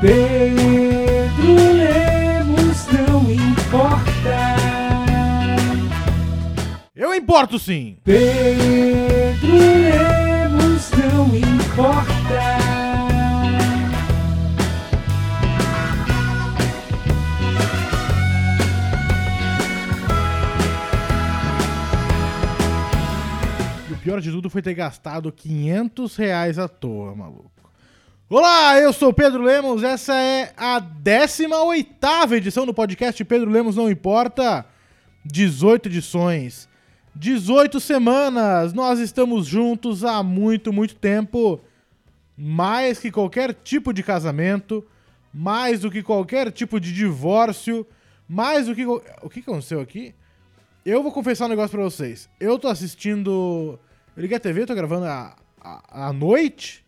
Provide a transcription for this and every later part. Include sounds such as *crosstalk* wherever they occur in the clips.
Pedro Lemos não importa. Eu importo sim! Pedro Lemos não importa. E o pior de tudo foi ter gastado 500 reais à toa, maluco. Olá, eu sou Pedro Lemos, essa é a 18ª edição do podcast Pedro Lemos Não Importa. 18 edições, 18 semanas, nós estamos juntos há muito, muito tempo. Mais que qualquer tipo de casamento, mais do que qualquer tipo de divórcio, mais do que... O que aconteceu aqui? Eu vou confessar um negócio pra vocês. Eu tô assistindo. Eu liguei a TV, tô gravando à- à noite.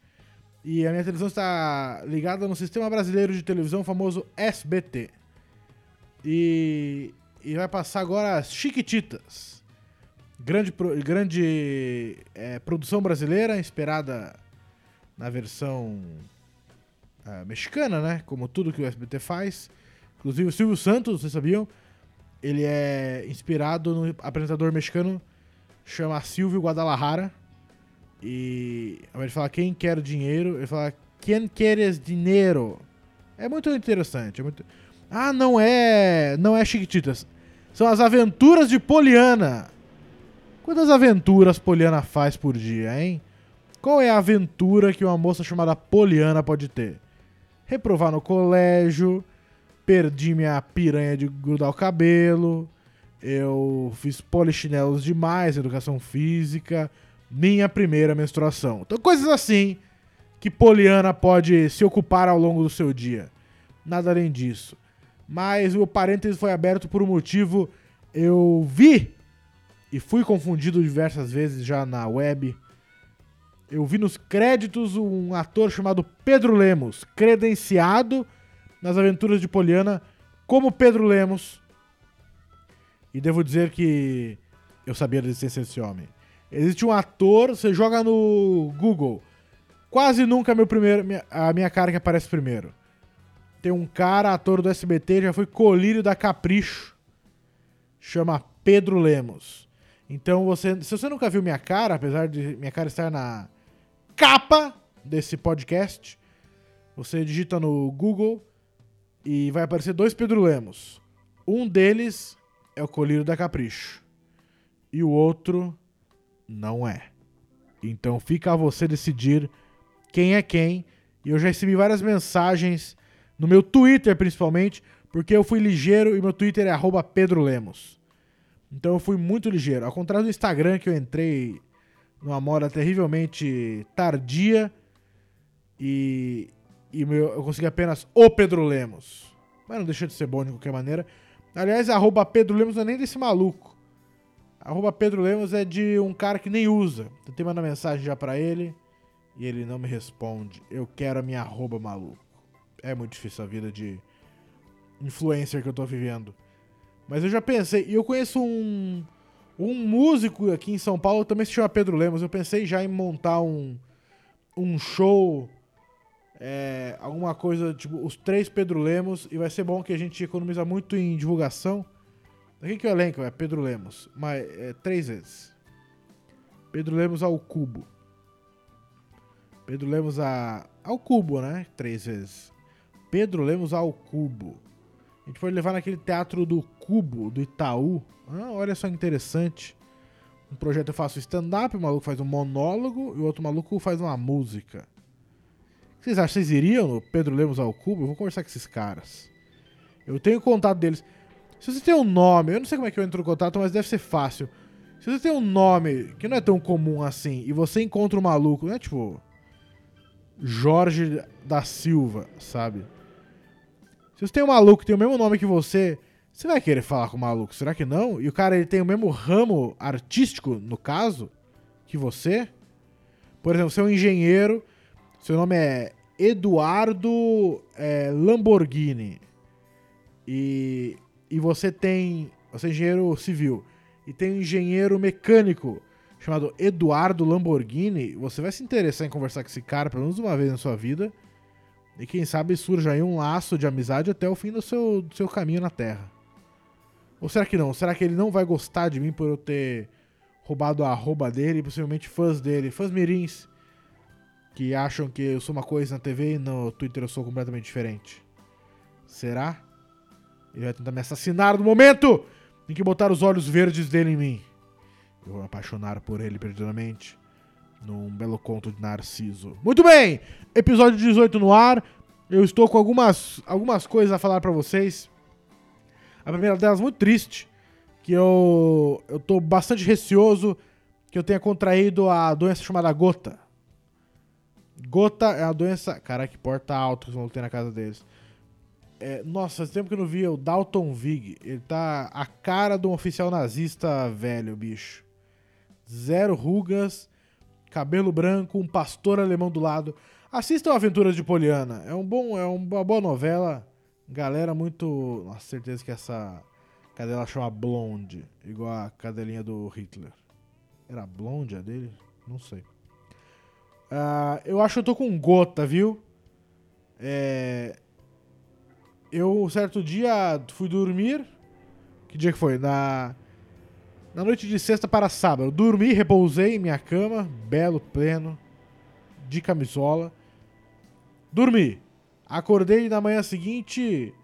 E a minha televisão está ligada no Sistema Brasileiro de Televisão, famoso SBT. E, e vai passar agora as Chiquititas. Grande, grande é, produção brasileira, inspirada na versão ah, mexicana, né? Como tudo que o SBT faz. Inclusive o Silvio Santos, vocês sabiam? Ele é inspirado no apresentador mexicano chama Silvio Guadalajara. E ao invés de falar quem quer dinheiro, ele fala quem queres dinheiro. É muito interessante. É muito... Ah, não é. Não é Chiquititas. São as aventuras de Poliana. Quantas aventuras Poliana faz por dia, hein? Qual é a aventura que uma moça chamada Poliana pode ter? Reprovar no colégio, perdi minha piranha de grudar o cabelo, eu fiz polichinelos demais, educação física, minha primeira menstruação. Então, coisas assim que Poliana pode se ocupar ao longo do seu dia. Nada além disso. Mas o parênteses foi aberto por um motivo. Eu vi e fui confundido diversas vezes já na web. Eu vi nos créditos um ator chamado Pedro Lemos, credenciado nas aventuras de Poliana como Pedro Lemos. E devo dizer que eu sabia da existência desse homem. Existe um ator, você joga no Google. Quase nunca é meu primeiro, a minha cara que aparece primeiro. Tem um cara, ator do SBT, já foi colírio da Capricho. Chama Pedro Lemos. Então você, se você nunca viu minha cara, apesar de minha cara estar na capa desse podcast, você digita no Google e vai aparecer dois Pedro Lemos. Um deles é o colírio da Capricho. E o outro não é. Então fica a você decidir quem é quem. E eu já recebi várias mensagens no meu Twitter, principalmente, porque eu fui ligeiro e meu Twitter é arroba Pedro Lemos. Então eu fui muito ligeiro. Ao contrário do Instagram, que eu entrei numa moda terrivelmente tardia e, e meu- eu consegui apenas o Pedro Lemos. Mas não deixa de ser bom de qualquer maneira. Aliás, arroba Pedro Lemos não é nem desse maluco. Arroba Pedro Lemos é de um cara que nem usa. Tentei mandar mensagem já pra ele e ele não me responde. Eu quero a minha arroba maluco. É muito difícil a vida de influencer que eu tô vivendo. Mas eu já pensei, e eu conheço um, um músico aqui em São Paulo, também se chama Pedro Lemos. Eu pensei já em montar um, um show, é, alguma coisa, tipo, os três Pedro Lemos, e vai ser bom que a gente economiza muito em divulgação. Aqui que é o elenco é Pedro Lemos, mas é, três vezes. Pedro Lemos ao cubo. Pedro Lemos a, ao cubo, né? Três vezes. Pedro Lemos ao cubo. A gente foi levar naquele teatro do Cubo, do Itaú. Ah, olha só interessante. Um projeto eu faço stand-up, o maluco faz um monólogo e o outro maluco faz uma música. O que vocês acham? Vocês iriam no Pedro Lemos ao Cubo? Eu vou conversar com esses caras. Eu tenho contato deles. Se você tem um nome, eu não sei como é que eu entro em contato, mas deve ser fácil. Se você tem um nome que não é tão comum assim e você encontra um maluco, não é tipo. Jorge da Silva, sabe? Se você tem um maluco que tem o mesmo nome que você, você vai querer falar com o maluco, será que não? E o cara ele tem o mesmo ramo artístico, no caso, que você? Por exemplo, você é um engenheiro, seu nome é Eduardo é, Lamborghini. E, e você tem. Você é engenheiro civil. E tem um engenheiro mecânico chamado Eduardo Lamborghini. Você vai se interessar em conversar com esse cara pelo menos uma vez na sua vida. E quem sabe surja aí um laço de amizade até o fim do seu, do seu caminho na Terra. Ou será que não? Será que ele não vai gostar de mim por eu ter roubado a arroba dele e possivelmente fãs dele, fãs mirins, que acham que eu sou uma coisa na TV e no Twitter eu sou completamente diferente? Será? Ele vai tentar me assassinar no momento em que botar os olhos verdes dele em mim. Eu vou me apaixonar por ele perdidamente num belo conto de Narciso. Muito bem! Episódio 18 no ar. Eu estou com algumas, algumas coisas a falar pra vocês. A primeira delas muito triste, que eu eu tô bastante receoso que eu tenha contraído a doença chamada gota. Gota é a doença, cara, que porta alto que vão ter na casa deles. É, nossa, faz tempo que eu não via o Dalton Vig. Ele tá a cara de um oficial nazista velho, bicho. Zero rugas, cabelo branco, um pastor alemão do lado. Assistam Aventuras de Poliana. É um bom, é uma boa novela. Galera muito, nossa, certeza que essa cadela chama Blonde, igual a cadelinha do Hitler. Era Blonde a dele? Não sei. Ah, eu acho que eu tô com gota, viu? É, eu, certo dia, fui dormir. Que dia que foi? Na, na noite de sexta para sábado. Dormi, repousei em minha cama, belo, pleno, de camisola. Dormi. Acordei na manhã seguinte,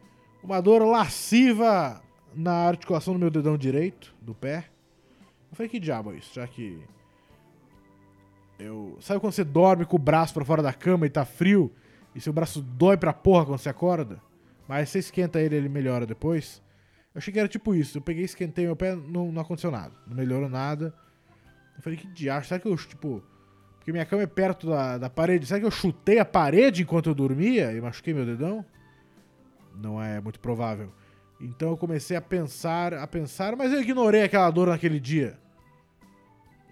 uma dor lasciva na articulação do meu dedão direito, do pé. Eu falei, que diabo é isso? Já que. Eu. Sabe quando você dorme com o braço pra fora da cama e tá frio? E seu braço dói pra porra quando você acorda? Mas você esquenta ele, ele melhora depois. Eu achei que era tipo isso. Eu peguei, esquentei meu pé, não, não aconteceu nada. Não melhorou nada. Eu falei, que diacho, será que eu, tipo. Porque minha cama é perto da, da parede. Será que eu chutei a parede enquanto eu dormia e machuquei meu dedão? Não é muito provável. Então eu comecei a pensar, a pensar, mas eu ignorei aquela dor naquele dia.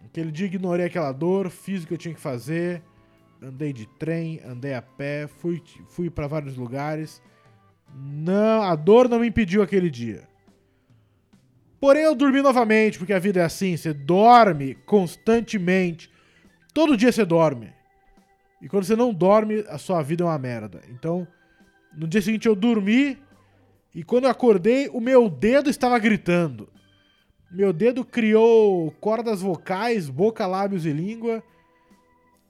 Aquele dia ignorei aquela dor, fiz o que eu tinha que fazer, andei de trem, andei a pé, fui, fui para vários lugares. Não, a dor não me impediu aquele dia. Porém, eu dormi novamente, porque a vida é assim, você dorme constantemente. Todo dia você dorme. E quando você não dorme, a sua vida é uma merda. Então, no dia seguinte eu dormi e quando eu acordei, o meu dedo estava gritando. Meu dedo criou cordas vocais, boca, lábios e língua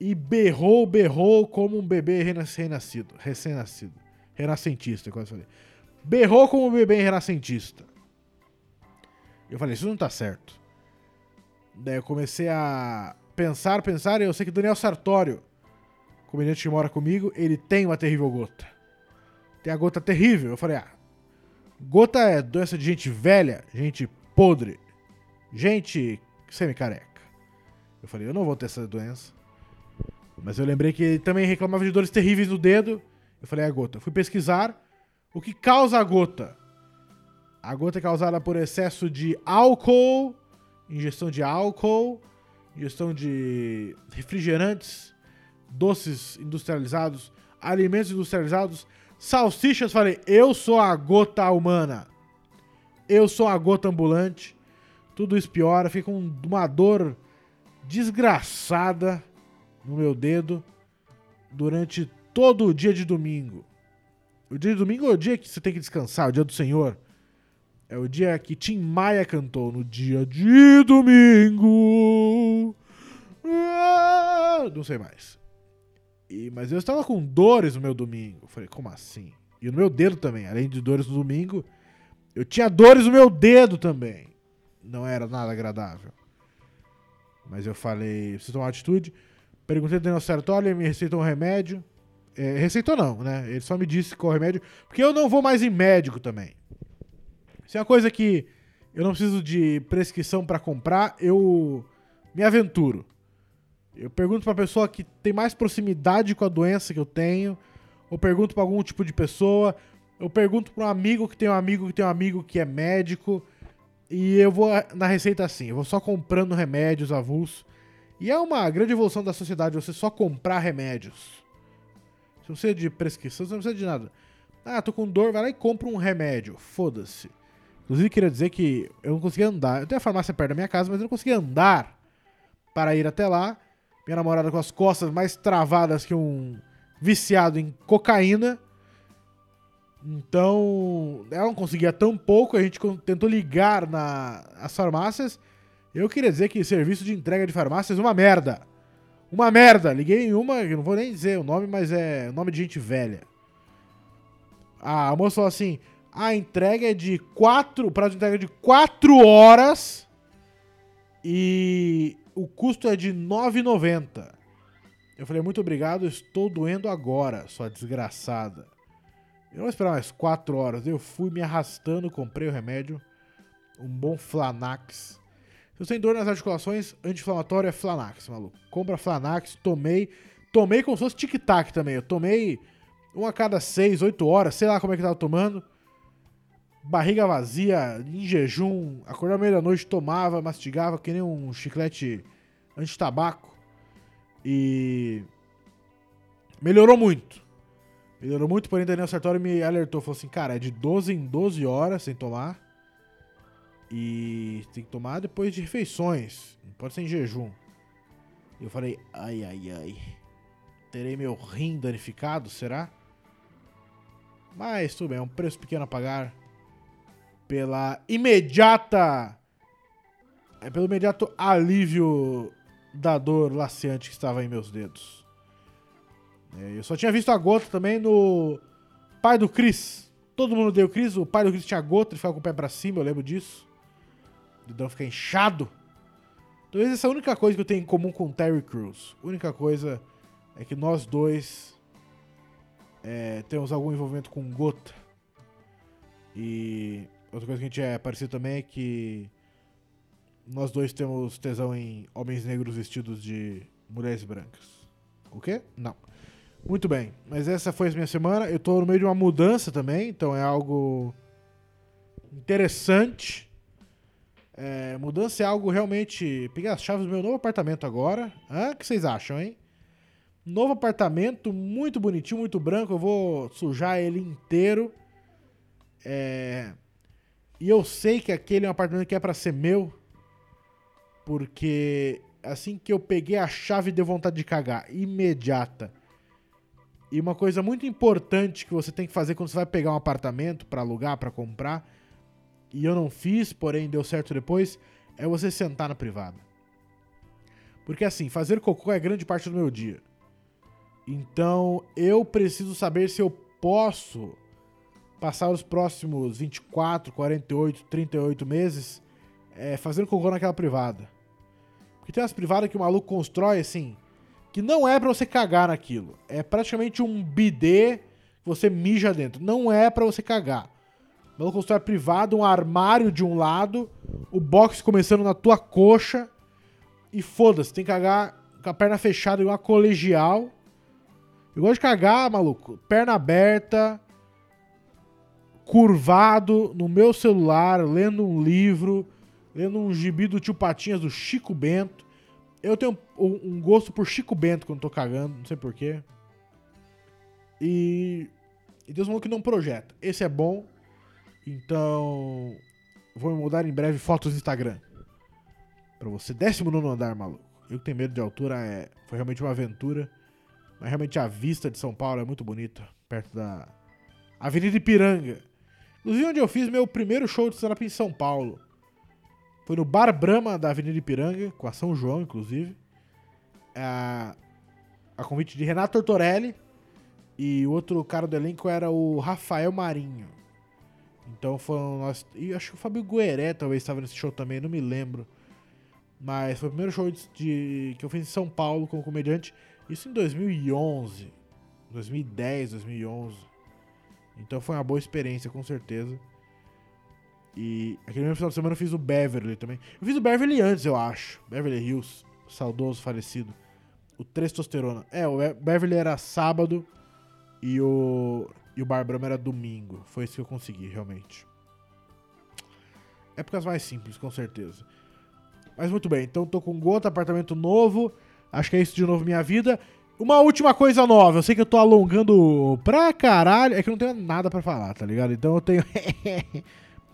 e berrou, berrou como um bebê recém-nascido. Recém-nascido. Renascentista, quase falei. Berrou como um bebê renascentista. Eu falei, isso não tá certo. Daí eu comecei a pensar, pensar, e eu sei que Daniel Sartório, comediante que mora comigo, ele tem uma terrível gota. Tem a gota terrível. Eu falei, ah, gota é doença de gente velha, gente podre, gente semi-careca. Eu falei, eu não vou ter essa doença. Mas eu lembrei que ele também reclamava de dores terríveis no dedo. Eu falei, é a gota. Fui pesquisar o que causa a gota. A gota é causada por excesso de álcool, ingestão de álcool, ingestão de refrigerantes, doces industrializados, alimentos industrializados, salsichas. Falei, eu sou a gota humana. Eu sou a gota ambulante. Tudo isso piora, fica uma dor desgraçada no meu dedo durante todo dia de domingo. O dia de domingo é o dia que você tem que descansar, o dia do Senhor. É o dia que Tim Maia cantou no dia de domingo. Ah, não sei mais. E, mas eu estava com dores no meu domingo. Falei, como assim? E no meu dedo também. Além de dores no domingo, eu tinha dores no meu dedo também. Não era nada agradável. Mas eu falei, preciso tomar atitude. Perguntei ao Daniel Sartori, ele me receitou um remédio. É, receitou não, né? Ele só me disse qual remédio. Porque eu não vou mais em médico também. Se é uma coisa que eu não preciso de prescrição para comprar, eu me aventuro. Eu pergunto pra pessoa que tem mais proximidade com a doença que eu tenho, ou pergunto para algum tipo de pessoa, eu pergunto para um amigo que tem um amigo que tem um amigo que é médico, e eu vou na receita assim, eu vou só comprando remédios avulsos. E é uma grande evolução da sociedade você só comprar remédios. Você não precisa de prescrição, você não precisa de nada. Ah, tô com dor, vai lá e compra um remédio. Foda-se. Inclusive, queria dizer que eu não conseguia andar. Eu tenho a farmácia perto da minha casa, mas eu não conseguia andar para ir até lá. Minha namorada com as costas mais travadas que um viciado em cocaína. Então, ela não conseguia tão pouco, a gente tentou ligar na, as farmácias. Eu queria dizer que serviço de entrega de farmácias é uma merda. Uma merda. Liguei em uma, não vou nem dizer o nome, mas é nome de gente velha. A moça falou assim: a entrega é de 4. Prazo de entrega é de 4 horas. E o custo é de R$ 9,90. Eu falei, muito obrigado, estou doendo agora, sua desgraçada. Eu não vou esperar mais 4 horas. Eu fui me arrastando, comprei o remédio. Um bom Flanax. Se você tem dor nas articulações, anti-inflamatório é Flanax, maluco. Compra Flanax, tomei. Tomei como se fosse tic-tac também. Eu tomei um a cada 6, 8 horas, sei lá como é que tava tomando. Barriga vazia, em jejum, acordava meia da noite, tomava, mastigava, que nem um chiclete anti-tabaco. E. Melhorou muito. Melhorou muito, porém Daniel Sartori me alertou. Falou assim, cara, é de 12 em 12 horas sem tomar. E tem que tomar depois de refeições. Não pode ser em jejum. E eu falei, ai, ai, ai. Terei meu rim danificado, será? Mas tudo bem, é um preço pequeno a pagar pela imediata. É pelo imediato alívio da dor laceante que estava em meus dedos. É, eu só tinha visto a gota também no pai do Chris. Todo mundo deu o Chris, o pai do Chris tinha gota, ele ficava com o pé pra cima, eu lembro disso. Dedão fica inchado. Talvez essa é a única coisa que eu tenho em comum com o Terry Crews. A única coisa é que nós dois é, temos algum envolvimento com gota. E outra coisa que a gente é parecido também é que nós dois temos tesão em homens negros vestidos de mulheres brancas. O quê? Não. Muito bem, mas essa foi a minha semana. Eu tô no meio de uma mudança também, então é algo interessante. É, mudança é algo realmente. Peguei as chaves do meu novo apartamento agora. Hã? O que vocês acham, hein? Novo apartamento, muito bonitinho, muito branco. Eu vou sujar ele inteiro. É... E eu sei que aquele é um apartamento que é pra ser meu. Porque assim que eu peguei a chave, deu vontade de cagar. Imediata. E uma coisa muito importante que você tem que fazer quando você vai pegar um apartamento pra alugar, pra comprar, e eu não fiz, porém deu certo depois, é você sentar na privada. Porque assim, fazer cocô é grande parte do meu dia. Então eu preciso saber se eu posso passar os próximos 24, 48, 38 meses é, fazendo cocô naquela privada. Porque tem umas privadas que o maluco constrói assim, que não é pra você cagar naquilo. É praticamente um bidê que você mija dentro. Não é pra você cagar. Maluco constrói privado, um armário de um lado, o box começando na tua coxa. E foda-se, tem que cagar com a perna fechada igual uma colegial. Eu gosto de cagar, maluco. Perna aberta, curvado, no meu celular, lendo um livro, lendo um gibi do tio Patinhas do Chico Bento. Eu tenho um, um gosto por Chico Bento quando tô cagando, não sei porquê. E. E Deus falou que não projeta. Esse é bom. Então. Vou mudar em breve fotos no Instagram. Pra você. 19 andar, maluco. Eu que tenho medo de altura, é, foi realmente uma aventura. Mas realmente a vista de São Paulo é muito bonita. Perto da Avenida Ipiranga. Inclusive onde eu fiz meu primeiro show de stand-up em São Paulo. Foi no Bar Brahma da Avenida Ipiranga, com a São João, inclusive. A, a convite de Renato Tortorelli. E o outro cara do elenco era o Rafael Marinho. Então foram nós. E acho que o Fábio Gueré talvez estava nesse show também, não me lembro. Mas foi o primeiro show de, de- que eu fiz em São Paulo como comediante. Isso em 2011. 2010, 2011. Então foi uma boa experiência, com certeza. E aquele mesmo final de semana eu fiz o Beverly também. Eu fiz o Beverly antes, eu acho. Beverly Hills, saudoso falecido. O Testosterona. É, o Be- Beverly era sábado e o, e o Bar Brahma era domingo. Foi isso que eu consegui, realmente. Épocas mais simples, com certeza. Mas muito bem, então tô com gota, apartamento novo. Acho que é isso de novo minha vida. Uma última coisa nova. Eu sei que eu tô alongando pra caralho. É que eu não tenho nada pra falar, tá ligado? Então eu tenho. *laughs*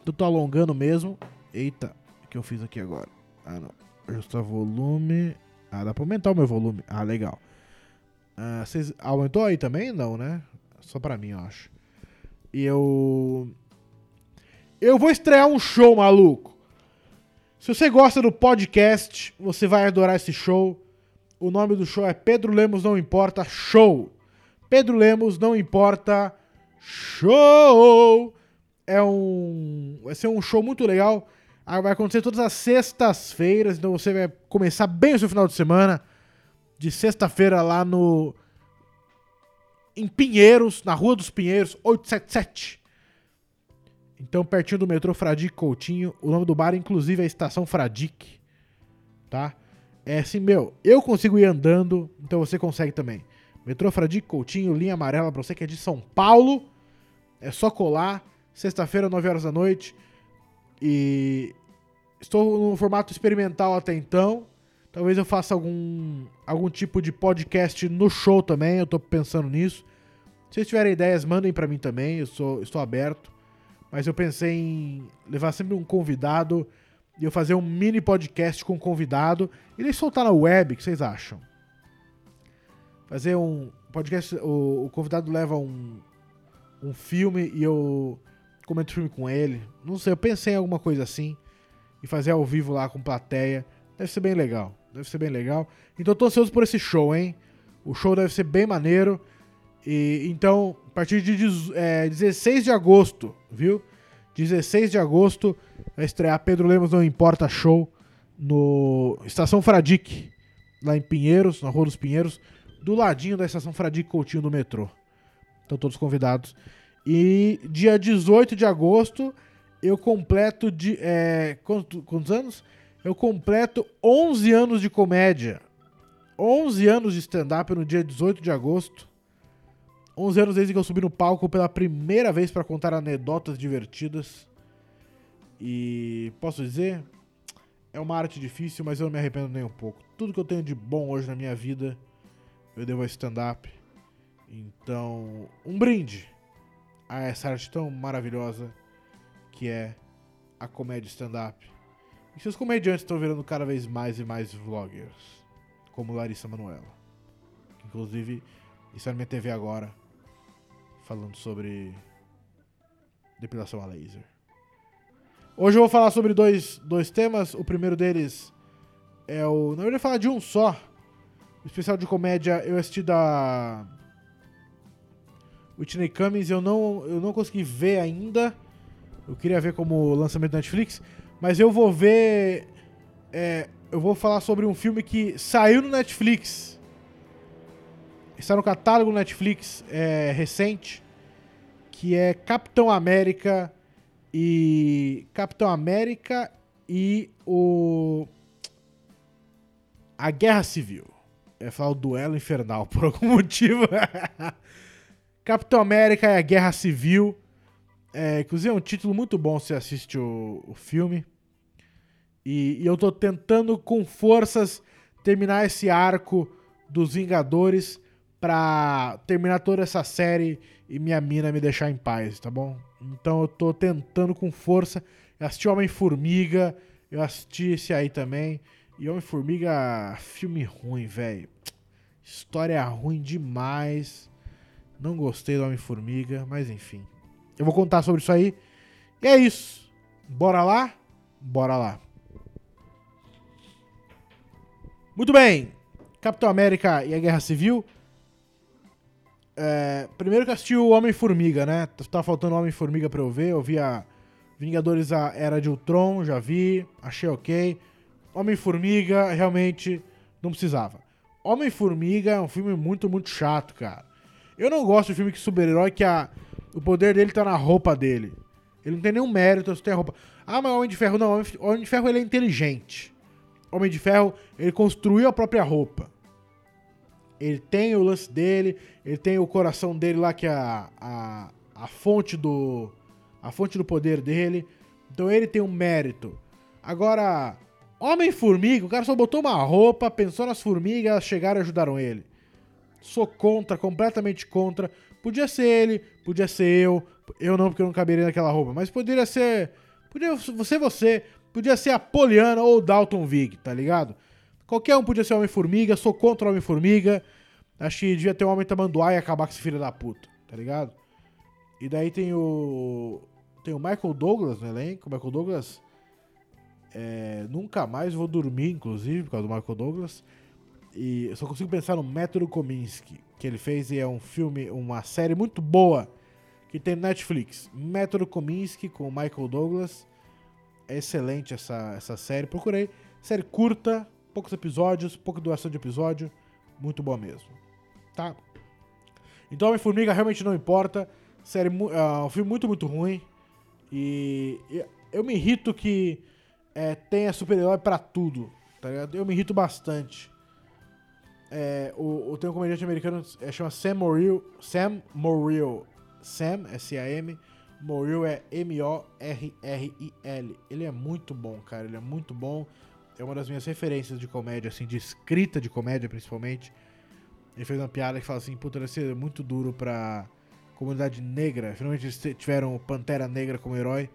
eu tô alongando mesmo. Eita, o que eu fiz aqui agora? Ah, não. Ajustar volume. Ah, dá pra aumentar o meu volume. Ah, legal. Ah, vocês aumentou aí também? Não, né? Só pra mim, eu acho. E eu. Eu vou estrear um show, maluco. Se você gosta do podcast, você vai adorar esse show. O nome do show é Pedro Lemos Não Importa Show. Pedro Lemos Não Importa Show. É um. Vai ser um show muito legal. Ah, Vai acontecer todas as sextas-feiras, então você vai começar bem o seu final de semana. De sexta-feira lá no. Em Pinheiros, na Rua dos Pinheiros, 877. Então, pertinho do metrô Fradique Coutinho. O nome do bar, inclusive, é Estação Fradique. Tá? É assim, meu, eu consigo ir andando, então você consegue também. Metrô Fradique Coutinho, linha amarela pra você que é de São Paulo. É só colar. Sexta-feira, 9 horas da noite. E estou no formato experimental até então. Talvez eu faça algum, algum tipo de podcast no show também. Eu tô pensando nisso. Se vocês tiverem ideias, mandem pra mim também. Eu sou, estou aberto. Mas eu pensei em levar sempre um convidado e eu fazer um mini podcast com um convidado e nem soltar na web. O que vocês acham? Fazer um podcast. O, o convidado leva um, um filme e eu comento filme com ele. Não sei, eu pensei em alguma coisa assim. E fazer ao vivo lá com plateia. Deve ser bem legal. Deve ser bem legal. Então tô ansioso por esse show, hein? O show deve ser bem maneiro. E então, a partir de é, 16 de agosto, viu? 16 de agosto vai estrear Pedro Lemos Não Importa Show no Estação Fradique, lá em Pinheiros, na Rua dos Pinheiros, do ladinho da Estação Fradique Coutinho do metrô. Estão todos convidados. E dia 18 de agosto eu completo de. É, quanto- quantos anos? Eu completo 11 anos de comédia. 11 anos de stand-up no dia 18 de agosto. 11 anos desde que eu subi no palco pela primeira vez para contar anedotas divertidas. E posso dizer, é uma arte difícil, mas eu não me arrependo nem um pouco. Tudo que eu tenho de bom hoje na minha vida, eu devo a stand-up. Então, um brinde a essa arte tão maravilhosa que é a comédia stand-up. E seus comediantes estão virando cada vez mais e mais vloggers, como Larissa Manoela. Inclusive, está na minha TV agora, falando sobre depilação a laser. Hoje eu vou falar sobre dois, dois temas. O primeiro deles é o. Verdade, eu vou falar de um só. O especial de comédia eu assisti da. Whitney Cummings eu não, eu não consegui ver ainda. Eu queria ver como lançamento da Netflix. Mas eu vou ver. é, eu vou falar sobre um filme que saiu no Netflix. Está no catálogo Netflix é, recente. Que é Capitão América e. Capitão América e o. A Guerra Civil. Eu ia falar o Duelo Infernal, *laughs* por algum motivo. *laughs* Capitão América e a Guerra Civil. É, inclusive é um título muito bom se assiste o, o filme. E, e eu tô tentando com forças terminar esse arco dos Vingadores pra terminar toda essa série e minha mina me deixar em paz, tá bom? Então eu tô tentando com força. Eu assisti Homem-Formiga, eu assisti esse aí também. E Homem-Formiga, filme ruim, velho. História ruim demais. Não gostei do Homem-Formiga, mas enfim. Eu vou contar sobre isso aí. E é isso. Bora lá? Bora lá. Muito bem. Capitão América e a Guerra Civil. É, primeiro que eu assisti o Homem-Formiga, né? Tava faltando Homem-Formiga pra eu ver. Eu vi a Vingadores a Era de Ultron, já vi. Achei ok. Homem-Formiga, realmente não precisava. Homem-Formiga é um filme muito, muito chato, cara. Eu não gosto de filme que super-herói que a, o poder dele tá na roupa dele. Ele não tem nenhum mérito, só tem a roupa. Ah, mas o Homem de Ferro não. O o Homem de Ferro ele é inteligente. Homem de Ferro, ele construiu a própria roupa. Ele tem o lance dele, ele tem o coração dele lá, que é a, a, a fonte do. A fonte do poder dele. Então ele tem um mérito. Agora, Homem-Formiga, o cara só botou uma roupa, pensou nas formigas, elas chegaram e ajudaram ele. Sou contra, completamente contra. Podia ser ele, podia ser eu. Eu não, porque eu não caberia naquela roupa. Mas poderia ser. Podia ser você. Podia ser a Poliana ou Dalton Vig, tá ligado? Qualquer um podia ser Homem-Formiga. Sou contra o Homem-Formiga. Acho que devia ter um homem tamanduá e acabar com esse filho da puta, tá ligado? E daí tem o. Tem o Michael Douglas no elenco. O Michael Douglas. é, nunca mais vou dormir, inclusive, por causa do Michael Douglas. E eu só consigo pensar no Método Kominsky, que ele fez e é um filme, uma série muito boa que tem Netflix. Método Kominsky com o Michael Douglas. É excelente essa, essa série. Procurei. Série curta, poucos episódios, pouca duração de episódio. Muito boa mesmo. Tá? Então Homem-Formiga realmente não importa. Série, é um filme muito, muito ruim. E e eu me irrito que é, tenha super-herói pra tudo. Tá ligado? Eu me irrito bastante. É, o, o, tem um comediante americano é, chama Sam Morrill. Sam Morrill. Sam, S-A-M. Morrill é M-O-R-R-I-L. Ele é muito bom, cara. Ele é muito bom. É uma das minhas referências de comédia, assim, de escrita de comédia, principalmente. Ele fez uma piada que fala assim, puta, deve ser muito duro pra comunidade negra. Finalmente eles tiveram Pantera Negra como herói,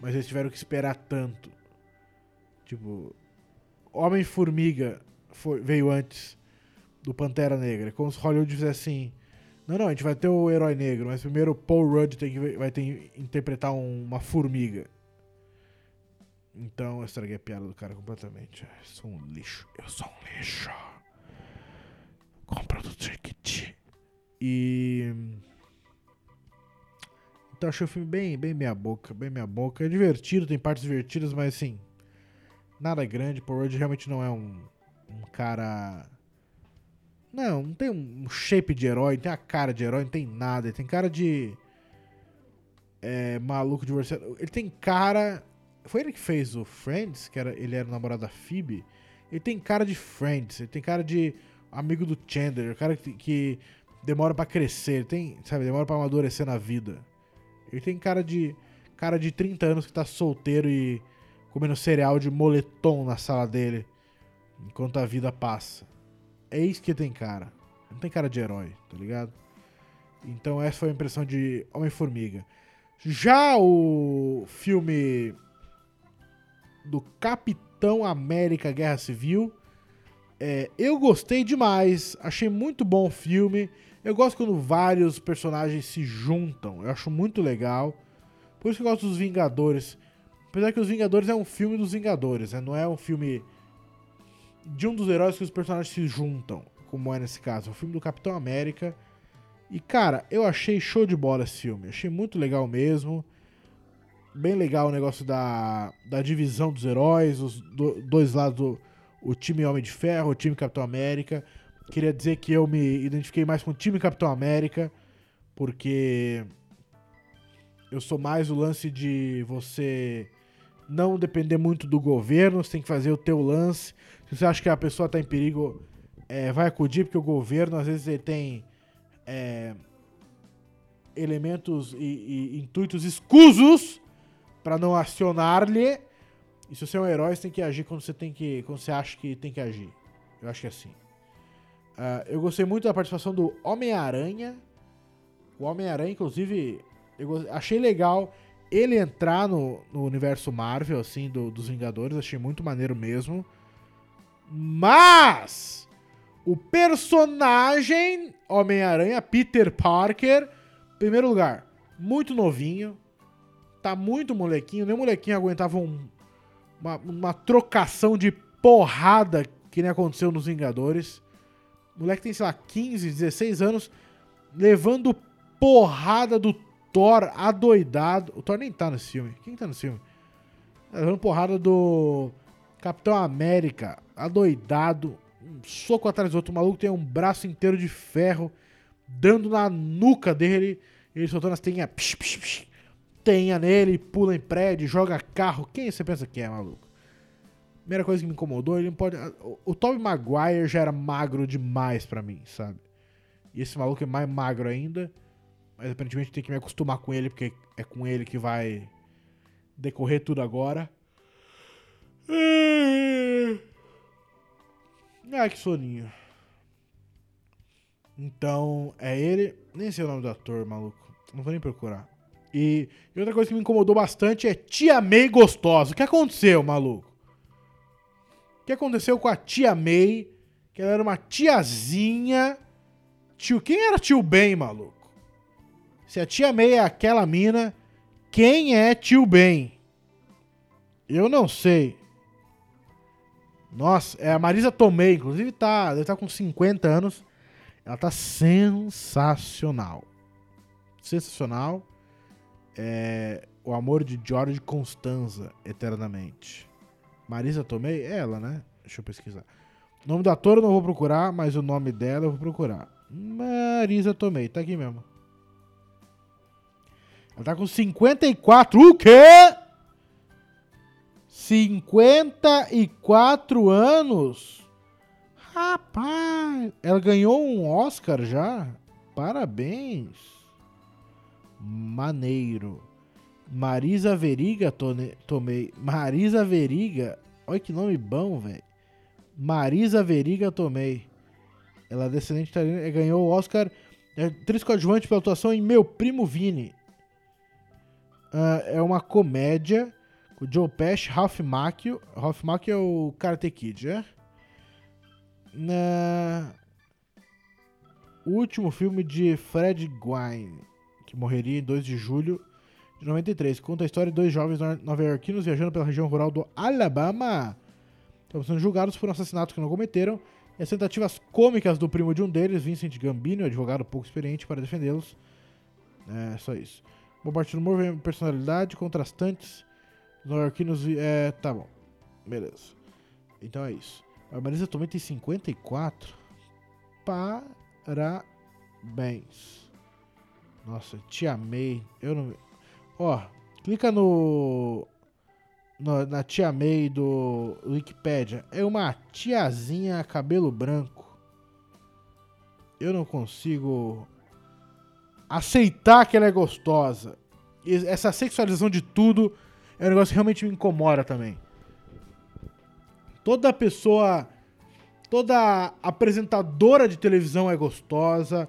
mas eles tiveram que esperar tanto. Tipo, Homem-Formiga veio antes do Pantera Negra. Como se Hollywood fizesse assim, não, não, a gente vai ter o herói negro, mas primeiro o Paul Rudd tem que, vai ter interpretar um- uma formiga. Então eu estraguei a piada do cara completamente. Eu sou um lixo. Eu sou um lixo. Compra do Trickit. E. Então achei o filme bem, bem meia boca, bem meia boca. É divertido, tem partes divertidas, mas assim. Nada grande. Paul Rudd realmente não é um, um cara. Não, não tem um shape de herói, não tem a cara de herói, não tem nada. Ele tem cara de. É, maluco divorciado. Ele tem cara. Foi ele que fez o Friends, que era, ele era o namorado da Phoebe. Ele tem cara de Friends, ele tem cara de amigo do Chandler, cara que, que demora pra crescer, ele tem, sabe, demora pra amadurecer na vida. Ele tem cara de cara de 30 anos que tá solteiro e comendo cereal de moletom na sala dele enquanto a vida passa. É isso que tem cara. Não tem cara de herói, tá ligado? Então essa foi a impressão de Homem-Formiga. Já o filme do Capitão América Guerra Civil, é, eu gostei demais, achei muito bom o filme. Eu gosto quando vários personagens se juntam, eu acho muito legal. Por isso que eu gosto dos Vingadores. Apesar que os Vingadores é um filme dos Vingadores, né? não é um filme de um dos heróis que os personagens se juntam, como é nesse caso. Um filme do Capitão América. E cara, eu achei show de bola esse filme, achei muito legal mesmo bem legal o negócio da, da divisão dos heróis, os do- dois lados do o time Homem de Ferro, o time Capitão América. Queria dizer que eu me identifiquei mais com o time Capitão América, porque eu sou mais o lance de você não depender muito do governo, você tem que fazer o teu lance. Se você acha que a pessoa está em perigo, é, vai acudir, porque o governo às vezes ele tem é, elementos e, e intuitos escusos para não acionar-lhe. E se você é um herói, você tem que agir quando você tem que, quando você acha que tem que agir. Eu acho que é assim. Ah, eu gostei muito da participação do Homem-Aranha. O Homem-Aranha, inclusive, eu achei legal ele entrar no, no universo Marvel, assim, do- dos Vingadores. Achei muito maneiro mesmo. Mas o personagem Homem-Aranha, Peter Parker, primeiro lugar, muito novinho. Tá muito molequinho. Nem molequinho aguentava um- uma, uma trocação de porrada que nem aconteceu nos Vingadores. Moleque tem, sei lá, 15, 16 anos, levando porrada do Thor adoidado. O Thor nem tá nesse filme. Quem tá nesse filme? Tá levando porrada do Capitão América, adoidado. Um soco atrás do outro. O maluco tem um braço inteiro de ferro, dando na nuca dele. Ele soltando as psh, tenha nele, pula em prédio, joga carro. Quem você pensa que é, maluco? Primeira coisa que me incomodou, ele não pode. O, o Tobey Maguire já era magro demais pra mim, sabe? E esse maluco é mais magro ainda. Mas aparentemente tem que me acostumar com ele, porque é com ele que vai decorrer tudo agora. Ai, que soninho. Então, é ele. Nem sei o nome do ator, maluco. Não vou nem procurar. E, e outra coisa que me incomodou bastante é Tia May gostosa. O que aconteceu, maluco? O que aconteceu com a Tia May? Que ela era uma tiazinha Tio, quem era tio Ben, maluco? Se a tia May é aquela mina, quem é tio Ben? Eu não sei. Nossa, é a Marisa Tomei, inclusive tá, deve tá com 50 anos. Ela tá sensacional. Sensacional. É, o amor de George Constanza, eternamente. Marisa Tomei? É ela, né? Deixa eu pesquisar. O nome do ator eu não vou procurar, mas o nome dela eu vou procurar. Marisa Tomei, tá aqui mesmo. Ela tá com 54. O quê? 54 anos? Rapaz, ela ganhou um Oscar já? Parabéns. Maneiro. Marisa Veriga, tomei. Marisa Veriga. Olha que nome bom, velho. Marisa Veriga, tomei. Ela é descendente italiana ganhou o Oscar é, atriz coadjuvante pela atuação em Meu Primo Vini. Uh, é uma comédia com Joe Pesci, Ralph Macchio. Ralph Macchio é o Karate Kid, é? Na... O último filme de Fred Gwynne, que morreria em 2 de julho de 93. Conta a história de dois jovens nova-iorquinos viajando pela região rural do Alabama. Estão sendo julgados por um assassinato que não cometeram. E as tentativas cômicas do primo de um deles, Vincent Gambino, advogado pouco experiente, para defendê-los. É, só isso. Bom parte do humor, personalidade, contrastantes. Nova-iorquinos. É, tá bom. Beleza. Então é isso. A Marisa também tem 54. Parabéns. Nossa, te amei. Eu não. Ó, clica no, no, na tia May do Wikipedia. É uma tiazinha cabelo branco. Eu não consigo aceitar que ela é gostosa. Essa sexualização de tudo é um negócio que realmente me incomoda também. Toda pessoa, toda apresentadora de televisão é gostosa.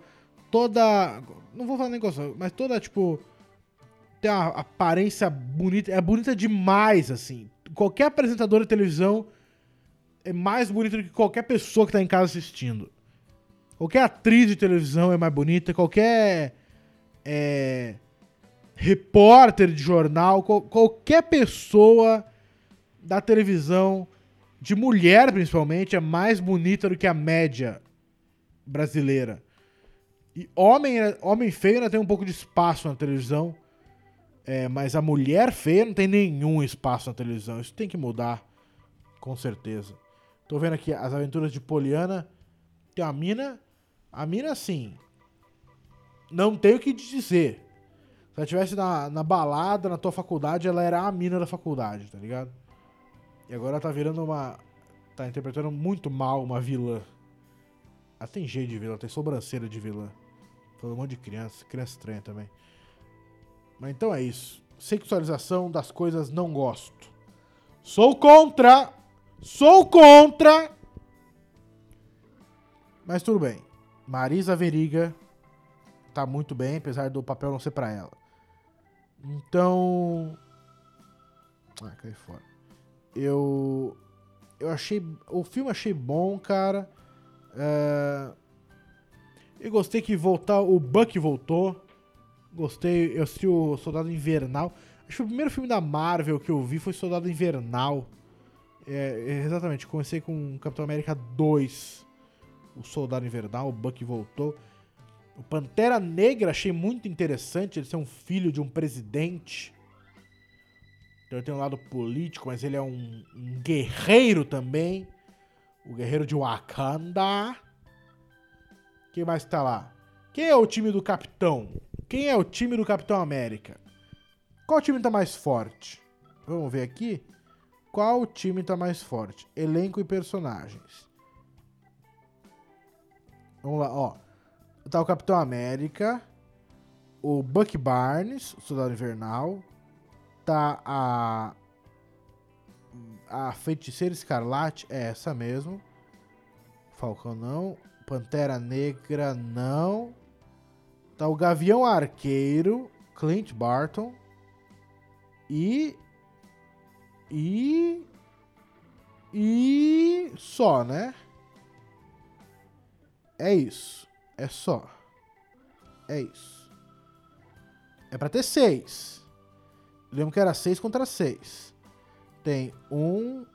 Toda, não vou falar nem gostosa, mas toda tipo tem uma aparência bonita, é bonita demais, assim. Qualquer apresentador de televisão é mais bonita do que qualquer pessoa que tá em casa assistindo. Qualquer atriz de televisão é mais bonita, qualquer é, repórter de jornal, qualquer pessoa da televisão, de mulher principalmente, é mais bonita do que a média brasileira. E homem, homem feio ainda tem um pouco de espaço na televisão. É, mas a mulher feia não tem nenhum espaço na televisão. Isso tem que mudar, com certeza. Tô vendo aqui as aventuras de Poliana. Tem a mina. A mina, assim. Não tem o que dizer. Se ela estivesse na, na balada, na tua faculdade, ela era a mina da faculdade, tá ligado? E agora ela tá virando uma. Tá interpretando muito mal uma vilã. Ela tem jeito de vilã, tem sobrancelha de vilã. Falando um monte de criança, criança estranha também. Mas então é isso. Sexualização das coisas não gosto. Sou contra. Sou contra. Mas tudo bem. Marisa Veriga tá muito bem, apesar do papel não ser para ela. Então. Ah, cai fora. Eu. Eu achei. O filme achei bom, cara. É... Eu gostei que voltar. O Buck voltou. Gostei, eu assisti o Soldado Invernal. Acho que o primeiro filme da Marvel que eu vi foi Soldado Invernal. É, exatamente, comecei com Capitão América 2. O Soldado Invernal, o Buck voltou. O Pantera Negra achei muito interessante ele ser um filho de um presidente. Então ele tem um lado político, mas ele é um, um guerreiro também. O guerreiro de Wakanda. Quem mais tá lá? Quem é o time do capitão? Quem é o time do Capitão América? Qual time tá mais forte? Vamos ver aqui. Qual time tá mais forte? Elenco e personagens. Vamos lá, ó. Tá o Capitão América, o Buck Barnes, o Soldado Invernal, tá a a Feiticeira Escarlate, é essa mesmo. Falcão não, Pantera Negra não. Tá o Gavião Arqueiro, Clint Barton. E. E. E. Só, né? É isso. É só. É isso. É pra ter seis. Lembro que era seis contra seis. Tem um,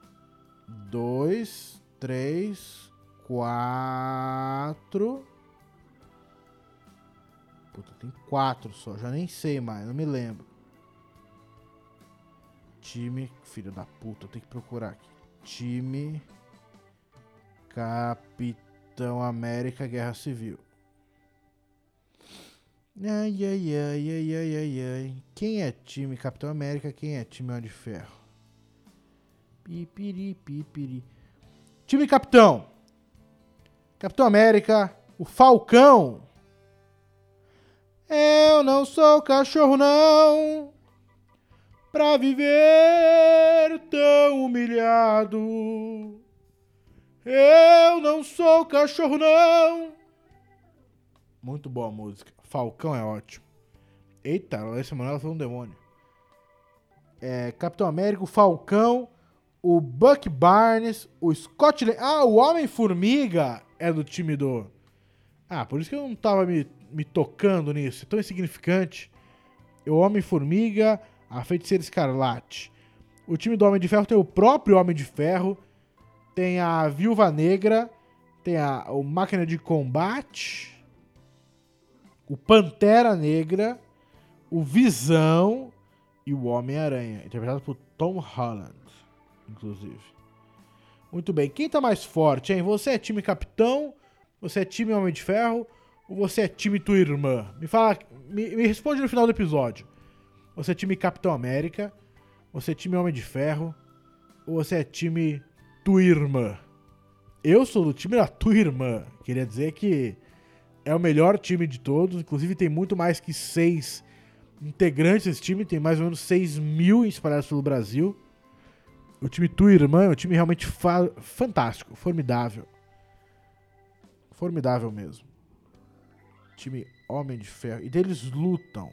dois, três, quatro. Puta, tem quatro só. Já nem sei mais, não me lembro. Time. Filho da puta, eu tenho que procurar aqui. Time. Capitão América Guerra Civil. Ai, ai, ai, ai, ai, ai, ai. Quem é time Capitão América? Quem é time Homem de Ferro? Pipiri, pipiri. Time Capitão. Capitão América. O Falcão. Eu não sou cachorro, não. Pra viver tão humilhado. Eu não sou cachorro, não. Muito boa música. Falcão é ótimo. Eita, Larissa Manoela foi um demônio. É, Capitão América, Falcão, o Buck Barnes, o Scott... Le ah, o Homem-Formiga é do time do... Ah, por isso que eu não tava me, me tocando nisso. É tão insignificante. O Homem-Formiga, a Feiticeira Escarlate. O time do Homem de Ferro tem o próprio Homem de Ferro. Tem a Viúva Negra. Tem a, o Máquina de Combate o Pantera Negra, o Visão e o Homem-Aranha, interpretado por Tom Holland, inclusive. Muito bem, quem tá mais forte, hein? Você é time Capitão, você é time Homem de Ferro ou você é time tua irmã? Me fala, me, me responde no final do episódio. Você é time Capitão América, você é time Homem de Ferro ou você é time tua irmã? Eu sou do time da tua irmã. Queria dizer que é o melhor time de todos. Inclusive, tem muito mais que seis integrantes desse time. Tem mais ou menos 6 mil espalhados pelo Brasil. O time tua irmã é um time realmente fa fantástico, formidável. Formidável mesmo. Time Homem de Ferro. E deles lutam.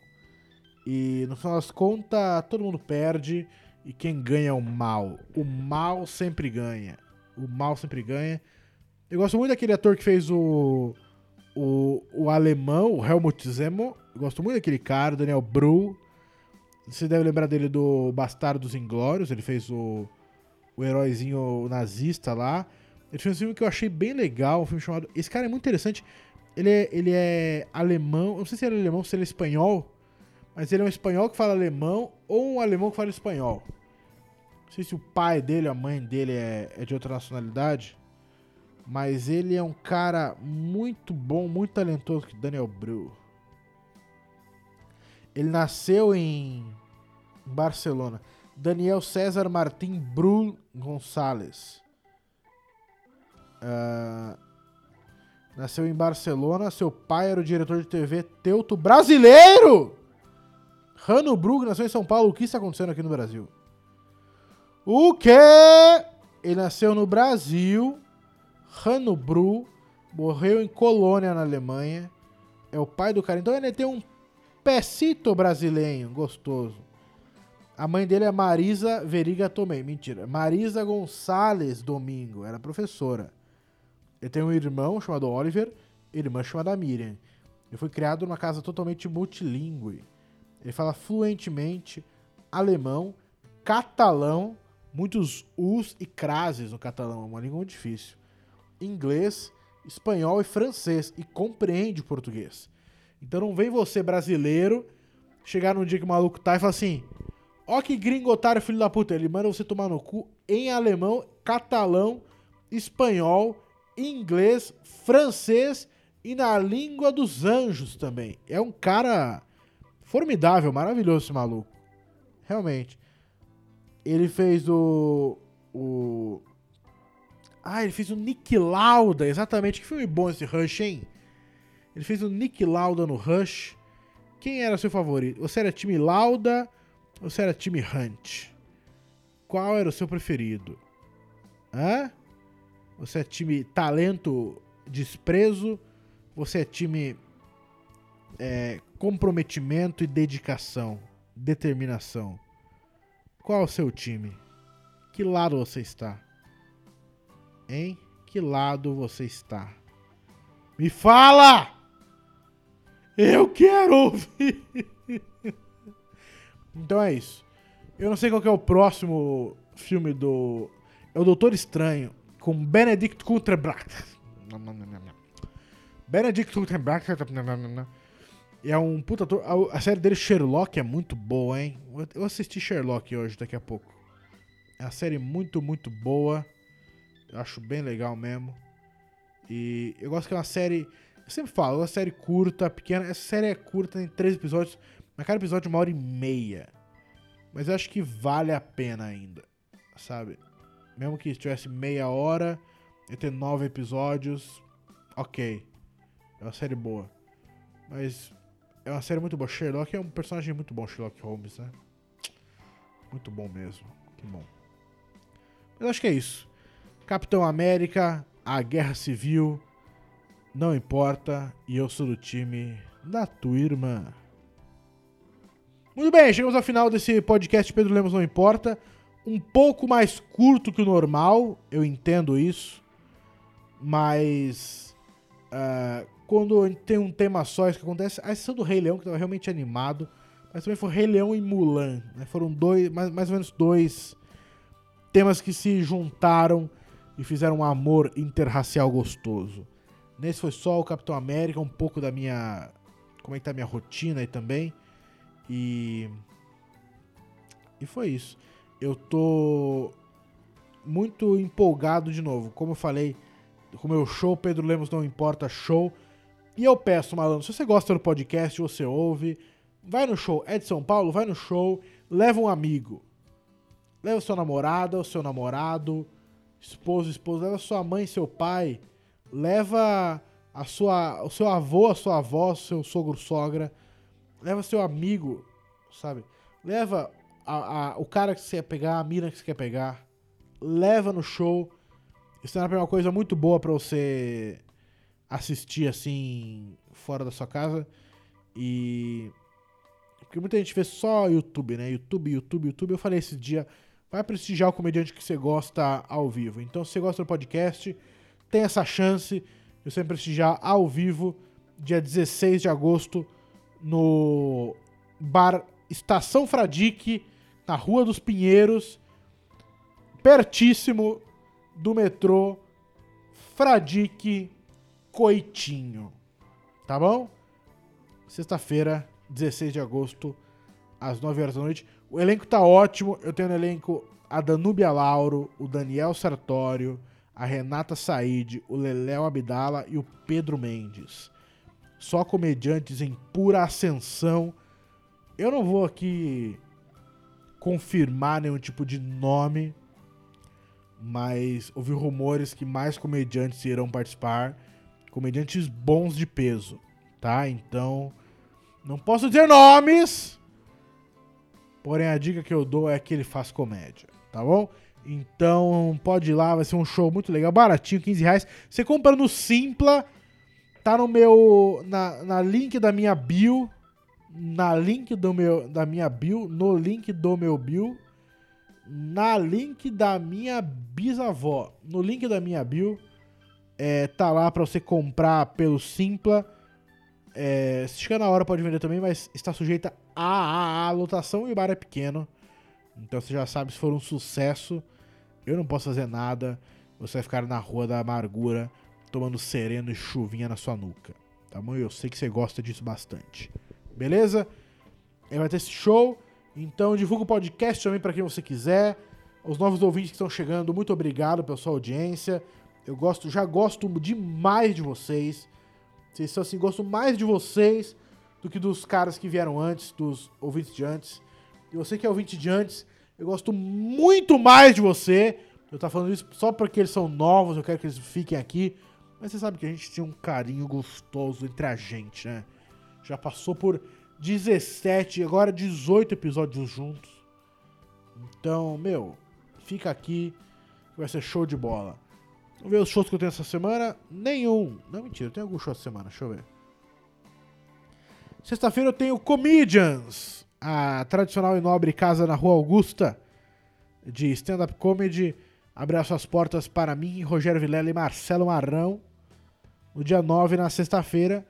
E no final das contas, todo mundo perde. E quem ganha é o mal. O mal sempre ganha. O mal sempre ganha. Eu gosto muito daquele ator que fez o o, o alemão, o Helmut Zemo, gosto muito daquele cara, Daniel Bru. Você deve lembrar dele do Bastardos Inglórios, ele fez o, o heróizinho nazista lá. Ele fez um filme que eu achei bem legal, um filme chamado... Esse cara é muito interessante, ele é, ele é alemão, não sei se ele é alemão, se ele é espanhol, mas ele é um espanhol que fala alemão ou um alemão que fala espanhol. Não sei se o pai dele, a mãe dele é, é de outra nacionalidade. Mas ele é um cara muito bom, muito talentoso que Daniel Bru. Ele nasceu em Barcelona. Daniel César Martim Bru Gonçalves. Uh, nasceu em Barcelona. Seu pai era o diretor de TV Teuto brasileiro. Rano Brug nasceu em São Paulo. O que está acontecendo aqui no Brasil? O quê? Ele nasceu no Brasil Hanno Bru morreu em Colônia, na Alemanha. É o pai do cara. Então ele tem um pecito brasileiro gostoso. A mãe dele é Marisa Veriga Tomei. Mentira. Marisa Gonçalves Domingo. Era professora. Ele tem um irmão chamado Oliver irmã chamada Miriam. Ele foi criado numa casa totalmente multilingüe. Ele fala fluentemente alemão, catalão, muitos us e crases no catalão. É uma língua muito difícil inglês, espanhol e francês e compreende português. Então não vem você brasileiro chegar num dia que o maluco tá e falar assim: Ó que gringo otário, filho da puta. Ele manda você tomar no cu em alemão, catalão, espanhol, inglês, francês e na língua dos anjos também. É um cara formidável, maravilhoso esse maluco. Realmente. Ele fez o. O. Ah, ele fez o Nick Lauda, exatamente. Que filme bom esse Rush, hein? Ele fez o Nick Lauda no Rush. Quem era seu favorito? Você era time Lauda ou você era time Hunt? Qual era o seu preferido? Hã? Você é time talento desprezo? Você é time é, comprometimento e dedicação, determinação? Qual o seu time? Que lado você está? Em que lado você está? Me fala! Eu quero ouvir! *laughs* então é isso. Eu não sei qual é o próximo filme do. É o Doutor Estranho, com Benedict Cumberbatch. *laughs* Benedict Cumberbatch. É um puta ator. A série dele, Sherlock, é muito boa, hein? Eu assisti Sherlock hoje, daqui a pouco. É uma série muito, muito boa. Eu acho bem legal mesmo. E eu gosto que é uma série. Eu sempre falo, é uma série curta, pequena. Essa série é curta, tem três episódios. Mas cada episódio é uma hora e meia. Mas eu acho que vale a pena ainda. Sabe? Mesmo que tivesse meia hora, ia ter nove episódios. Ok. É uma série boa. Mas é uma série muito boa. Sherlock é um personagem muito bom, Sherlock Holmes, né? Muito bom mesmo. Que bom. Mas acho que é isso. Capitão América, a Guerra Civil, não importa. E eu sou do time da tua irmã. Muito bem, chegamos ao final desse podcast Pedro Lemos Não Importa. Um pouco mais curto que o normal, eu entendo isso. Mas. Uh, quando tem um tema só, isso que acontece. A exceção do Rei Leão, que estava realmente animado. Mas também foi Rei Leão e Mulan. Né? Foram dois, mais, mais ou menos dois temas que se juntaram e fizeram um amor interracial gostoso. Nesse foi só o Capitão América, um pouco da minha. Como é que tá a minha rotina aí também. E. E foi isso. Eu tô muito empolgado de novo. Como eu falei, com o meu show, Pedro Lemos Não Importa Show. E eu peço, malandro, se você gosta do podcast, você ouve, vai no show. É de São Paulo? Vai no show, leva um amigo. Leva sua namorada, o seu namorado, esposo, esposa, leva sua mãe, seu pai, leva a sua, o seu avô, a sua avó, seu sogro, sogra, leva seu amigo, sabe? Leva a, a, o cara que você quer pegar, a mina que você quer pegar, leva no show. Isso é uma coisa muito boa para você assistir assim fora da sua casa e porque muita gente vê só YouTube, né? YouTube, YouTube, YouTube. Eu falei esse dia, vai prestigiar o comediante que você gosta ao vivo. Então, se você gosta do podcast, tem essa chance de você prestigiar ao vivo, dia 16 de agosto, no bar Estação Fradique, na Rua dos Pinheiros, pertíssimo do metrô Fradique Coitinho. Tá bom? Sexta-feira, 16 de agosto, às 9 horas da noite. O elenco tá ótimo. Eu tenho no elenco a Danúbia Lauro, o Daniel Sartório, a Renata Said, o Leléo Abdala e o Pedro Mendes. Só comediantes em pura ascensão. Eu não vou aqui confirmar nenhum tipo de nome, mas ouvi rumores que mais comediantes irão participar comediantes bons de peso, tá? Então, não posso dizer nomes, porém a dica que eu dou é que ele faz comédia, tá bom? Então, pode ir lá, vai ser um show muito legal, baratinho, 15 reais. Você compra no Simpla, tá no meu, na, na link da minha bio, na link do meu, da minha bio, no link do meu bio, na link da minha bisavó, no link da minha bio, é, tá lá para você comprar pelo Simpla. É, se chegar na hora pode vender também, mas está sujeita a, a, a lotação e o bar é pequeno. Então você já sabe se for um sucesso, eu não posso fazer nada. Você vai ficar na rua da amargura, tomando sereno e chuvinha na sua nuca. Tá bom? Eu sei que você gosta disso bastante. Beleza? Vai ter esse show. Então divulga o podcast também para quem você quiser. Os novos ouvintes que estão chegando, muito obrigado pela sua audiência. Eu gosto, já gosto demais de vocês. Vocês são assim, gosto mais de vocês do que dos caras que vieram antes, dos ouvintes de antes. E você que é ouvinte de antes, eu gosto muito mais de você. Eu tô falando isso só porque eles são novos, eu quero que eles fiquem aqui. Mas você sabe que a gente tinha um carinho gostoso entre a gente, né? Já passou por 17, agora 18 episódios juntos. Então, meu, fica aqui, vai ser show de bola. Vamos ver os shows que eu tenho essa semana. Nenhum. Não, mentira, eu tenho algum show essa semana, deixa eu ver. Sexta-feira eu tenho Comedians, a tradicional e nobre casa na Rua Augusta de stand-up comedy. Abre suas portas para mim, Rogério Vilela e Marcelo Marrão. No dia 9, na sexta-feira.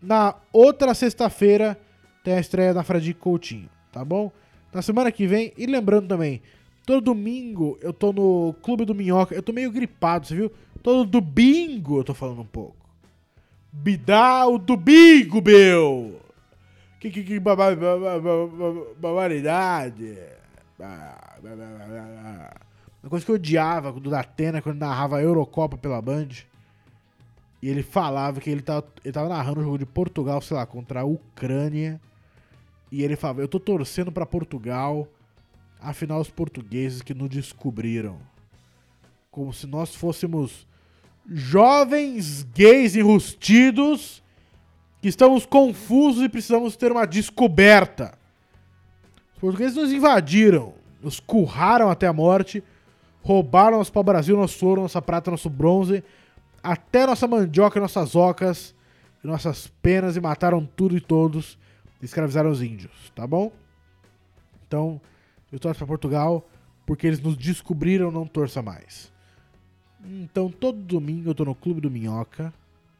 Na outra sexta-feira tem a estreia da Fradique Coutinho, tá bom? Na semana que vem, e lembrando também, todo domingo eu tô no Clube do Minhoca, eu tô meio gripado, você viu? Todo domingo eu tô falando um pouco. Bidá o domingo, meu! Que, que, que barbaridade! Uma coisa que eu odiava do Datena quando narrava a Eurocopa pela Band. E ele falava que ele tava, ele tava narrando o jogo de Portugal, sei lá, contra a Ucrânia. E ele falava: Eu tô torcendo pra Portugal, afinal, os portugueses que nos descobriram. Como se nós fôssemos jovens gays enrustidos que estamos confusos e precisamos ter uma descoberta. Os portugueses nos invadiram, nos curraram até a morte, roubaram nosso pau-brasil, nosso ouro, nossa prata, nosso bronze, até nossa mandioca, nossas ocas e nossas penas e mataram tudo e todos e escravizaram os índios, tá bom? Então, eu torço pra Portugal porque eles nos descobriram, não torça mais. Então, todo domingo eu tô no Clube do Minhoca,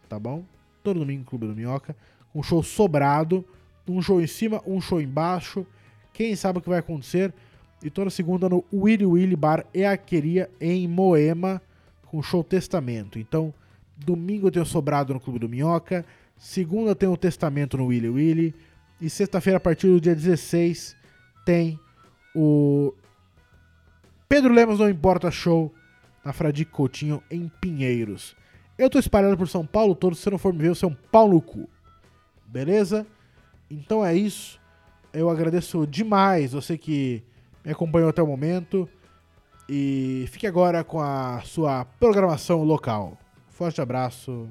tá bom? Todo domingo Clube do Minhoca, com um show sobrado, um show em cima, um show embaixo. Quem sabe o que vai acontecer? E toda segunda no Willy Willy Bar e Aqueria em Moema, com show Testamento. Então, domingo eu tenho sobrado no Clube do Minhoca, segunda tenho o Testamento no Willy Willy, e sexta-feira, a partir do dia 16, tem o Pedro Lemos Não Importa Show na Fradique Coutinho em Pinheiros. Eu tô espalhado por São Paulo todo, se não for me ver, você é um pau no cu. Beleza? Então é isso. Eu agradeço demais você que me acompanhou até o momento. E fique agora com a sua programação local. Forte abraço.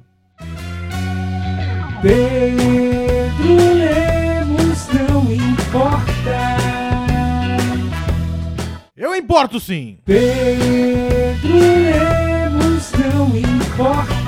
Pedro Lemos não importa. Eu importo sim! Pedro Lemos não importa.